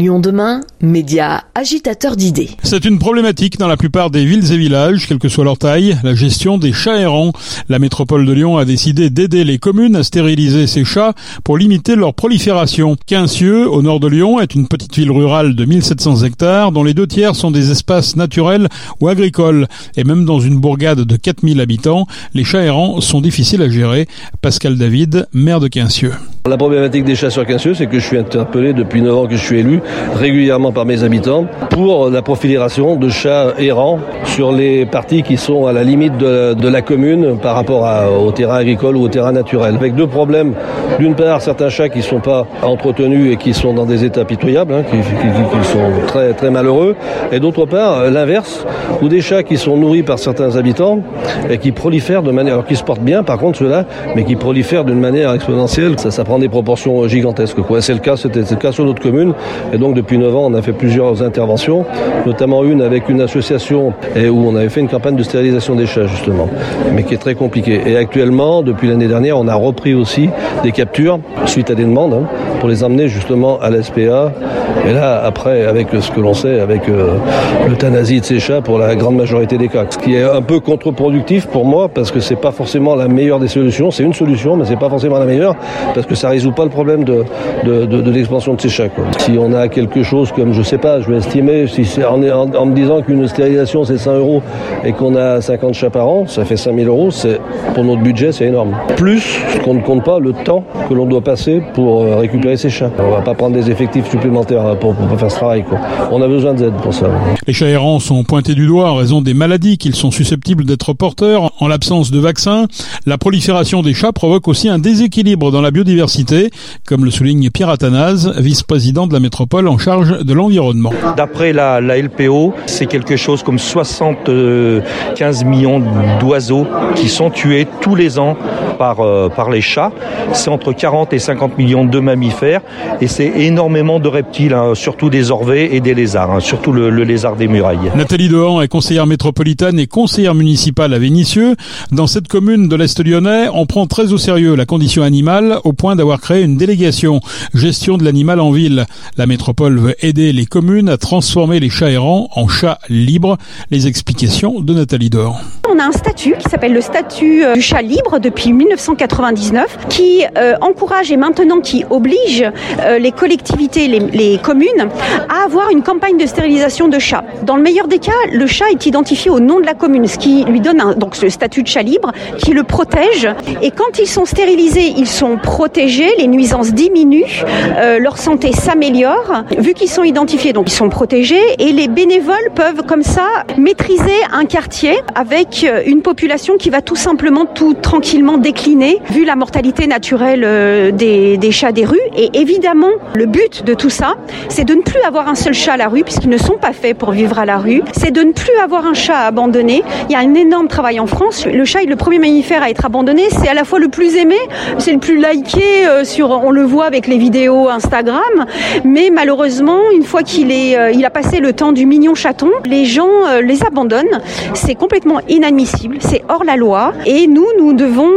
Lyon demain, média agitateur d'idées. C'est une problématique dans la plupart des villes et villages, quelle que soit leur taille, la gestion des chats errants. La métropole de Lyon a décidé d'aider les communes à stériliser ces chats pour limiter leur prolifération. Quincieux, au nord de Lyon, est une petite ville rurale de 1700 hectares dont les deux tiers sont des espaces naturels ou agricoles. Et même dans une bourgade de 4000 habitants, les chats errants sont difficiles à gérer. Pascal David, maire de Quincieux. La problématique des chats sur Quincieux, c'est que je suis interpellé depuis 9 ans que je suis élu régulièrement par mes habitants pour la profilation de chats errants sur les parties qui sont à la limite de, la commune par rapport au terrain agricole ou au terrain naturel. Avec deux problèmes. D'une part, certains chats qui ne sont pas entretenus et qui sont dans des états pitoyables, hein, qui, sont très, très malheureux. Et d'autre part, l'inverse, ou des chats qui sont nourris par certains habitants et qui prolifèrent de manière, alors qui se portent bien par contre ceux-là, mais qui prolifèrent d'une manière exponentielle. Ça, ça prend des proportions gigantesques. C'est le cas, c'était le cas sur notre commune. Et donc depuis 9 ans, on a fait plusieurs interventions, notamment une avec une association où on avait fait une campagne de stérilisation des chats justement, mais qui est très compliquée. Et actuellement, depuis l'année dernière, on a repris aussi des captures suite à des demandes hein, pour les emmener justement à l'SPA. Et là, après, avec ce que l'on sait, avec euh, l'euthanasie de ces chats pour la grande majorité des cas, ce qui est un peu contre-productif pour moi parce que c'est pas forcément la meilleure des solutions. C'est une solution, mais c'est pas forcément la meilleure parce que ça résout pas le problème de, de, l'expansion de ces chats. Si on a quelque chose comme, je sais pas, je vais estimer, en, me disant qu'une stérilisation c'est 100 euros et qu'on a 50 chats par an, ça fait 5000 euros, pour notre budget c'est énorme. Plus qu'on ne compte pas le temps que l'on doit passer pour euh, récupérer ces chats. On va pas prendre des effectifs supplémentaires hein, pour, pour faire ce travail. Quoi. On a besoin d'aide pour ça. Les chats errants sont pointés du doigt en raison des maladies qu'ils sont susceptibles d'être porteurs. En l'absence de vaccins, la prolifération des chats provoque aussi un déséquilibre dans la biodiversité, comme le souligne Pierre Athanase, vice-président de la métropole en charge de l'environnement. D'après la, LPO, c'est quelque chose comme 75 millions d'oiseaux qui sont tués tous les ans par, euh, par les chats. C'est entre 40 et 50 millions de mammifères et c'est énormément de reptiles, hein, surtout des orvets et des lézards, hein, surtout le, lézard des murailles. Nathalie Dehan est conseillère métropolitaine et conseillère municipale à Vénissieux. Dans cette commune de l'Est lyonnais, on prend très au sérieux la condition animale au point d'avoir créé une délégation gestion de l'animal en ville. La métropole veut aider les communes à transformer les chats errants en chats libres. Les explications de Nathalie Dor. On a un statut qui s'appelle le statut euh, du chat libre depuis 1999 qui euh, encourage et maintenant qui oblige euh, les collectivités, les, les, communes à avoir une campagne de stérilisation de chats. Dans le meilleur des cas, le chat est identifié au nom de la commune, ce qui lui donne donc ce statut de chat libre qui le protège. Et quand ils sont stérilisés, ils sont protégés, les nuisances diminuent, leur santé s'améliore, vu qu'ils sont identifiés, donc ils sont protégés, et les bénévoles peuvent comme ça maîtriser un quartier avec une population qui va tout simplement tout tranquillement décliner, vu la mortalité naturelle euh, des chats des rues. Et évidemment, le but de tout ça, c'est de ne plus avoir un seul chat à la rue, puisqu'ils ne sont pas faits pour vivre à la rue. C'est de ne plus avoir un chat abandonné. Il y a un énorme travail en France. Le chat est le premier mammifère à être abandonné. C'est à la fois le plus aimé, c'est le plus liké euh, sur, on le voit avec les vidéos Instagram, mais malheureusement, une fois qu'il est, euh, il a passé le temps du mignon chaton, les gens les abandonnent. C'est complètement inadmissible. C'est hors la loi. Et nous, nous devons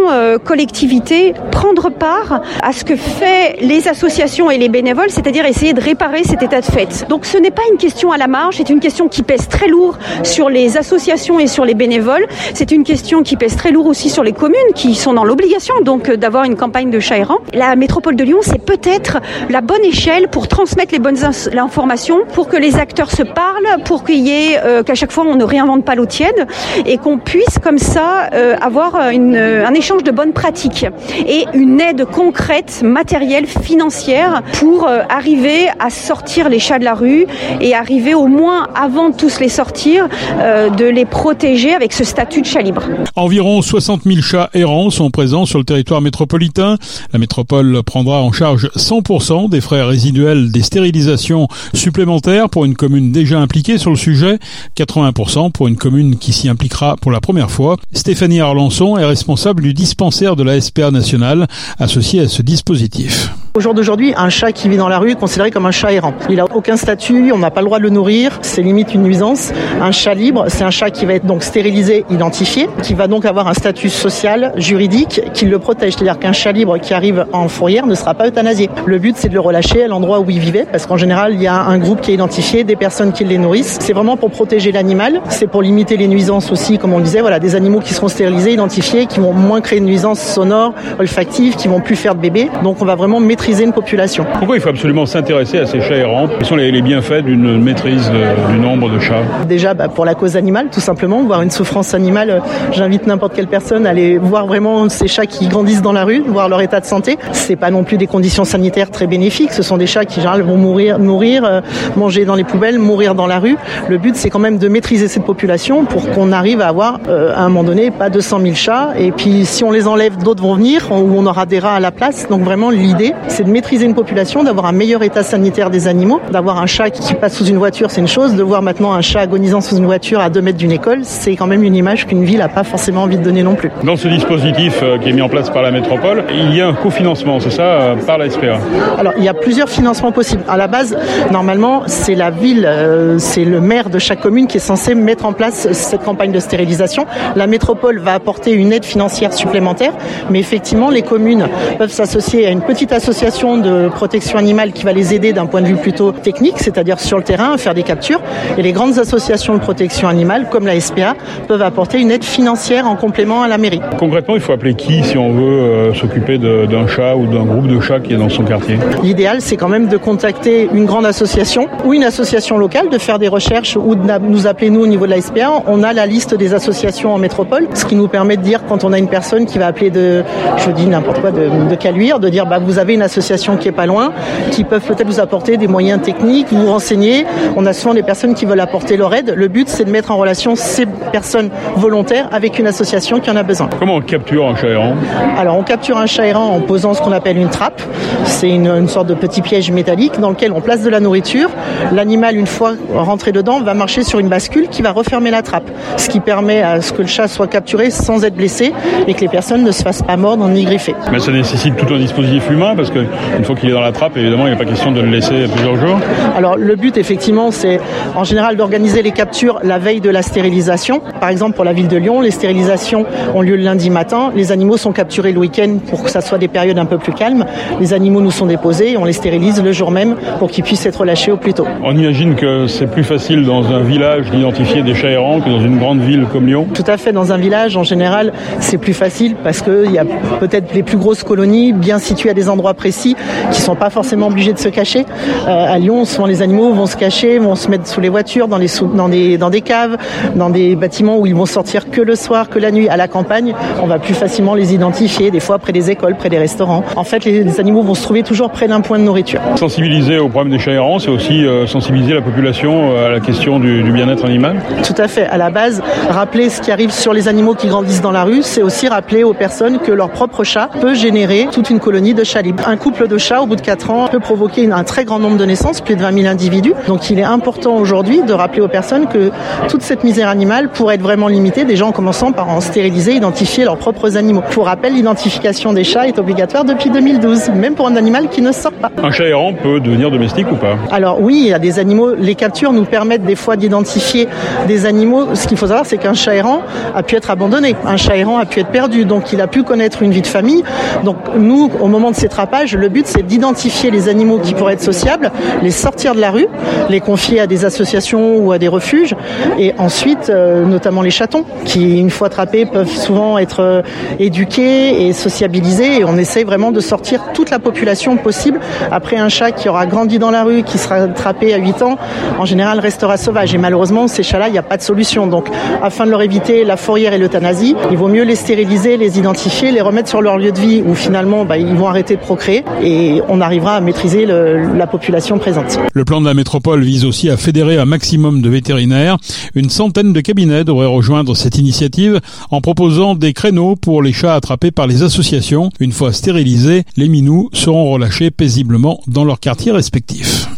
collectivité prendre part à ce que fait les associations et les bénévoles, c'est-à-dire essayer de cet état de fait. Donc ce n'est pas une question à la marge, c'est une question qui pèse très lourd sur les associations et sur les bénévoles. C'est une question qui pèse très lourd aussi sur les communes qui sont dans l'obligation donc d'avoir une campagne de chat. La métropole de Lyon, c'est peut-être la bonne échelle pour transmettre les bonnes informations, pour que les acteurs se parlent, pour qu'il y ait euh, qu'à chaque fois on ne réinvente pas l'eau tiède et qu'on puisse comme ça euh, avoir un échange de bonnes pratiques et une aide concrète, matérielle, financière pour euh, arriver à sortir les chats de la rue et arriver au moins avant de tous les sortir euh, de les protéger avec ce statut de chat libre. Environ 60 000 chats errants sont présents sur le territoire métropolitain. La métropole prendra en charge 100% des frais résiduels des stérilisations supplémentaires pour une commune déjà impliquée sur le sujet, 80% pour une commune qui s'y impliquera pour la première fois. Stéphanie Arlançon est responsable du dispensaire de la SPA nationale associée à ce dispositif. Au jour d'aujourd'hui, un chat qui vit dans la rue est considéré comme un chat errant. Il n'a aucun statut, on n'a pas le droit de le nourrir, c'est limite une nuisance. Un chat libre, c'est un chat qui va être donc stérilisé, identifié, qui va donc avoir un statut social, juridique, qui le protège. C'est-à-dire qu'un chat libre qui arrive en fourrière ne sera pas euthanasié. Le but, c'est de le relâcher à l'endroit où il vivait, parce qu'en général, il y a un groupe qui est identifié, des personnes qui les nourrissent. C'est vraiment pour protéger l'animal, c'est pour limiter les nuisances aussi, comme on le disait, voilà, des animaux qui seront stérilisés, identifiés, qui vont moins créer de nuisances sonores, olfactives, qui vont plus faire de bébés. Donc on va vraiment maîtriser une population. Pourquoi il faut absolument s'intéresser à ces chats errants Quels sont les, les bienfaits d'une maîtrise de- du nombre de chats Déjà bah, pour la cause animale, tout simplement, voir une souffrance animale. euh, J'invite n'importe quelle personne à aller voir vraiment ces chats qui grandissent dans la rue, voir leur état de santé. C'est pas non plus des conditions sanitaires très bénéfiques. Ce sont des chats qui en général vont mourir, euh, manger dans les poubelles, mourir dans la rue. Le but c'est quand même de maîtriser cette population pour qu'on arrive à avoir euh, à un moment donné pas 200 000 chats. Et puis si on les enlève, d'autres vont venir où on aura des rats à la place. Donc vraiment l'idée c'est de maîtriser une population, d'avoir un meilleur état sanitaire des animaux, d'avoir un chat qui passe sous une voiture, c'est une chose. De voir maintenant un chat agonisant sous une voiture à 2 mètres d'une école, c'est quand même une image qu'une ville n'a pas forcément envie de donner non plus. Dans ce dispositif euh, qui est mis en place par la métropole, il y a un cofinancement, c'est ça, euh, par la SPA Alors, il y a plusieurs financements possibles. À la base, normalement, c'est la ville, euh, c'est le maire de chaque commune qui est censé mettre en place cette campagne de stérilisation. La métropole va apporter une aide financière supplémentaire, mais effectivement, les communes peuvent s'associer à une petite association de protection animale qui va les aider d'un point de vue plutôt technique, c'est-à-dire sur le terrain, à faire des captures. Et les grandes associations de protection animale, comme la SPA, peuvent apporter une aide financière en complément à la mairie. Concrètement, il faut appeler qui si on veut euh, s'occuper d'un chat ou d'un groupe de chats qui est dans son quartier? L'idéal, c'est quand même de contacter une grande association ou une association locale, de faire des recherches ou de nous appeler nous au niveau de la SPA. On a la liste des associations en métropole, ce qui nous permet de dire quand on a une personne qui va appeler de, je dis n'importe quoi, de, de Caluire, de dire bah vous avez une association qui est pas loin, qui peuvent peut-être vous apporter des moyens techniques, vous renseigner. On a souvent des personnes qui veulent apporter leur aide. Le but, c'est de mettre en relation ces personnes volontaires avec une association qui en a besoin. Comment on capture un chat errant Alors, on capture un chat errant en posant ce qu'on appelle une trappe. C'est une, une sorte de petit piège métallique dans lequel on place de la nourriture. L'animal, une fois rentré dedans, va marcher sur une bascule qui va refermer la trappe. Ce qui permet à ce que le chat soit capturé sans être blessé et que les personnes ne se fassent pas mordre ni griffer. Mais ça nécessite tout un dispositif humain parce qu'une fois qu'il est dans la trappe, évidemment, il n'est pas question de le laisser plusieurs jours. Alors le but effectivement c'est en général d'organiser les captures la veille de la stérilisation. Par exemple pour la ville de Lyon, les stérilisations ont lieu le lundi matin. Les animaux sont capturés le week-end pour que ça soit des périodes un peu plus calmes. Les animaux nous sont déposés et on les stérilise le jour même pour qu'ils puissent être relâchés au plus tôt. On imagine que c'est plus facile dans un village d'identifier des chats errants que dans une grande ville comme Lyon. Tout à fait, dans un village, en général, c'est plus facile parce qu'il y a peut-être les plus grosses colonies bien situées à des endroits précis qui sont pas forcément obligés de se cacher. Euh, à Lyon, souvent les animaux vont se cacher, vont se mettre sous les voitures, dans, les sous- dans, des, dans des caves, dans des bâtiments où ils vont sortir que le soir, que la nuit. À la campagne, on va plus facilement les identifier, des fois près des écoles, près des restaurants. En fait, les, les animaux vont se trouver toujours près d'un point de nourriture. Sensibiliser au problème des chats errants, c'est aussi euh, sensibiliser la population euh, à la question du, du bien-être animal. Tout à fait. À la base, rappeler ce qui arrive sur les animaux qui grandissent dans la rue, c'est aussi rappeler aux personnes que leur propre chat peut générer toute une colonie de chats libres. Un couple de chats, au bout de 4 ans, peut provoquer un très grand nombre de naissances, plus de 20 000 individus. Donc il est important aujourd'hui de rappeler aux personnes que toute cette misère animale pourrait être vraiment limitée, déjà en commençant par en stériliser, identifier leurs propres animaux. Pour rappel, l'identification des chats est obligatoire depuis 2012, même pour un animal qui ne sort pas. Un chat errant peut devenir domestique ou pas? Alors oui, il y a des animaux, les captures nous permettent des fois d'identifier des animaux. Ce qu'il faut savoir, c'est qu'un chat errant a pu être abandonné, un chat errant a pu être perdu, donc il a pu connaître une vie de famille. Donc nous, au moment de ces le but c'est d'identifier les animaux qui pourraient être sociables, les sortir de la rue, les confier à des associations ou à des refuges, et ensuite, euh, notamment les chatons, qui une fois attrapés peuvent souvent être euh, éduqués et sociabilisés, et on essaie vraiment de sortir toute la population possible. Après un chat qui aura grandi dans la rue, qui sera attrapé à 8 ans, en général restera sauvage. Et malheureusement, ces chats-là, il n'y a pas de solution. Donc, afin de leur éviter la fourrière et l'euthanasie, il vaut mieux les stériliser, les identifier, les remettre sur leur lieu de vie où finalement, bah, ils vont arrêter de procréer et on arrivera à maîtriser la population présente. Le plan de la métropole vise aussi à fédérer un maximum de vétérinaires. Une centaine de cabinets devraient rejoindre cette initiative en proposant des créneaux pour les chats attrapés par les associations. Une fois stérilisés, les minous seront relâchés paisiblement dans leurs quartiers respectifs.